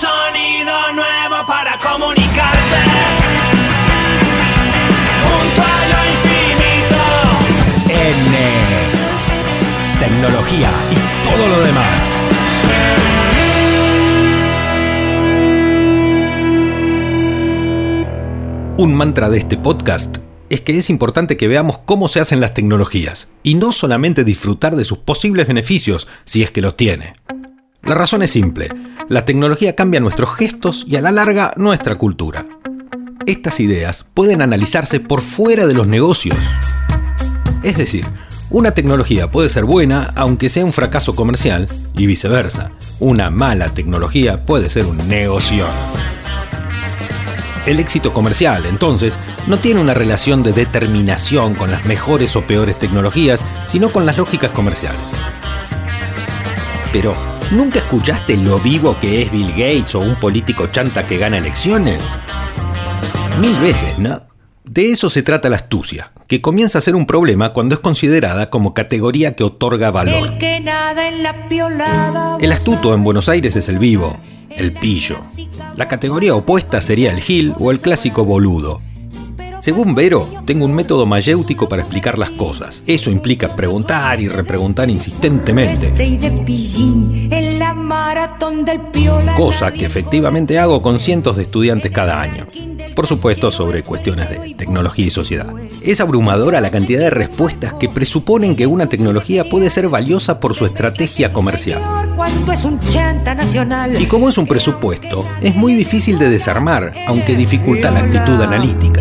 sonido nuevo para comunicarse. Junto a lo infinito. N. Tecnología y todo lo demás. Un mantra de este podcast es que es importante que veamos cómo se hacen las tecnologías y no solamente disfrutar de sus posibles beneficios si es que los tiene. La razón es simple, la tecnología cambia nuestros gestos y a la larga nuestra cultura. Estas ideas pueden analizarse por fuera de los negocios. Es decir, una tecnología puede ser buena aunque sea un fracaso comercial y viceversa. Una mala tecnología puede ser un negocio. El éxito comercial, entonces, no tiene una relación de determinación con las mejores o peores tecnologías, sino con las lógicas comerciales. Pero, ¿nunca escuchaste lo vivo que es Bill Gates o un político chanta que gana elecciones? Mil veces, ¿no? De eso se trata la astucia, que comienza a ser un problema cuando es considerada como categoría que otorga valor. El que nada en la piolada. El astuto en Buenos Aires es el vivo, el pillo. La categoría opuesta sería el gil o el clásico boludo. Según Vero, tengo un método mayéutico para explicar las cosas. Eso implica preguntar y repreguntar insistentemente. Cosa que efectivamente hago con cientos de estudiantes cada año. Por supuesto, sobre cuestiones de tecnología y sociedad. Es abrumadora la cantidad de respuestas que presuponen que una tecnología puede ser valiosa por su estrategia comercial. Y como es un presupuesto, es muy difícil de desarmar, aunque dificulta la actitud analítica.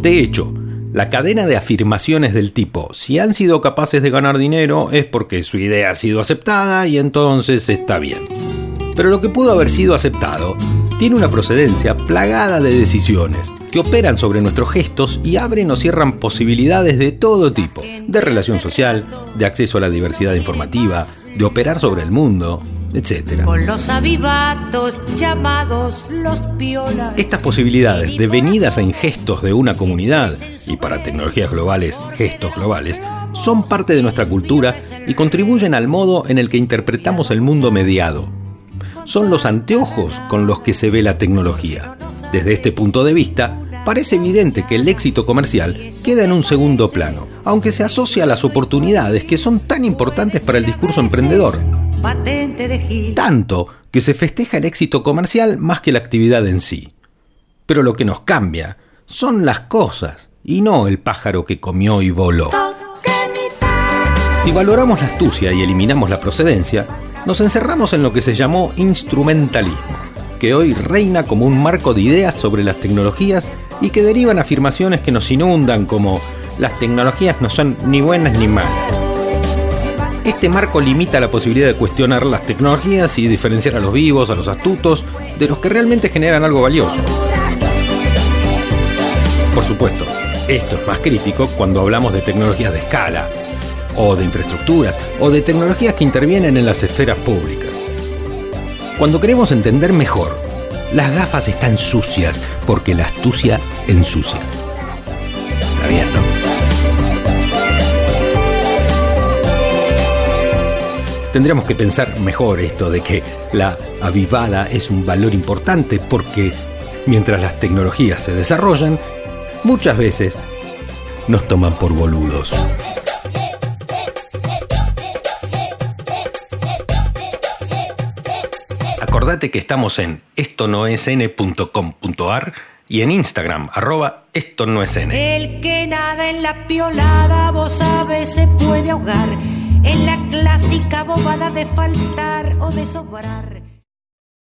De hecho, la cadena de afirmaciones del tipo, si han sido capaces de ganar dinero es porque su idea ha sido aceptada y entonces está bien. Pero lo que pudo haber sido aceptado tiene una procedencia plagada de decisiones que operan sobre nuestros gestos y abren o cierran posibilidades de todo tipo, de relación social, de acceso a la diversidad informativa, de operar sobre el mundo, etc. Con los avivatos llamados los piolas. Estas posibilidades devenidas en gestos de una comunidad, y para tecnologías globales, gestos globales, son parte de nuestra cultura y contribuyen al modo en el que interpretamos el mundo mediado. Son los anteojos con los que se ve la tecnología. Desde este punto de vista, parece evidente que el éxito comercial queda en un segundo plano, aunque se asocia a las oportunidades que son tan importantes para el discurso emprendedor. Tanto que se festeja el éxito comercial más que la actividad en sí. Pero lo que nos cambia son las cosas y no el pájaro que comió y voló. Si valoramos la astucia y eliminamos la procedencia, nos encerramos en lo que se llamó instrumentalismo, que hoy reina como un marco de ideas sobre las tecnologías y que derivan afirmaciones que nos inundan como las tecnologías no son ni buenas ni malas. Este marco limita la posibilidad de cuestionar las tecnologías y diferenciar a los vivos, a los astutos, de los que realmente generan algo valioso. Por supuesto, esto es más crítico cuando hablamos de tecnologías de escala, o de infraestructuras, o de tecnologías que intervienen en las esferas públicas. Cuando queremos entender mejor, las gafas están sucias porque la astucia ensucia. Está bien, ¿no? Tendríamos que pensar mejor esto de que la avivada es un valor importante porque mientras las tecnologías se desarrollan, muchas veces nos toman por boludos. Acordate que estamos en esto no es n.com.ar y en Instagram, arroba esto no es n. El que nada en la piolada, vos sabes, se puede ahogar en la clásica bobada de faltar o de sobrar.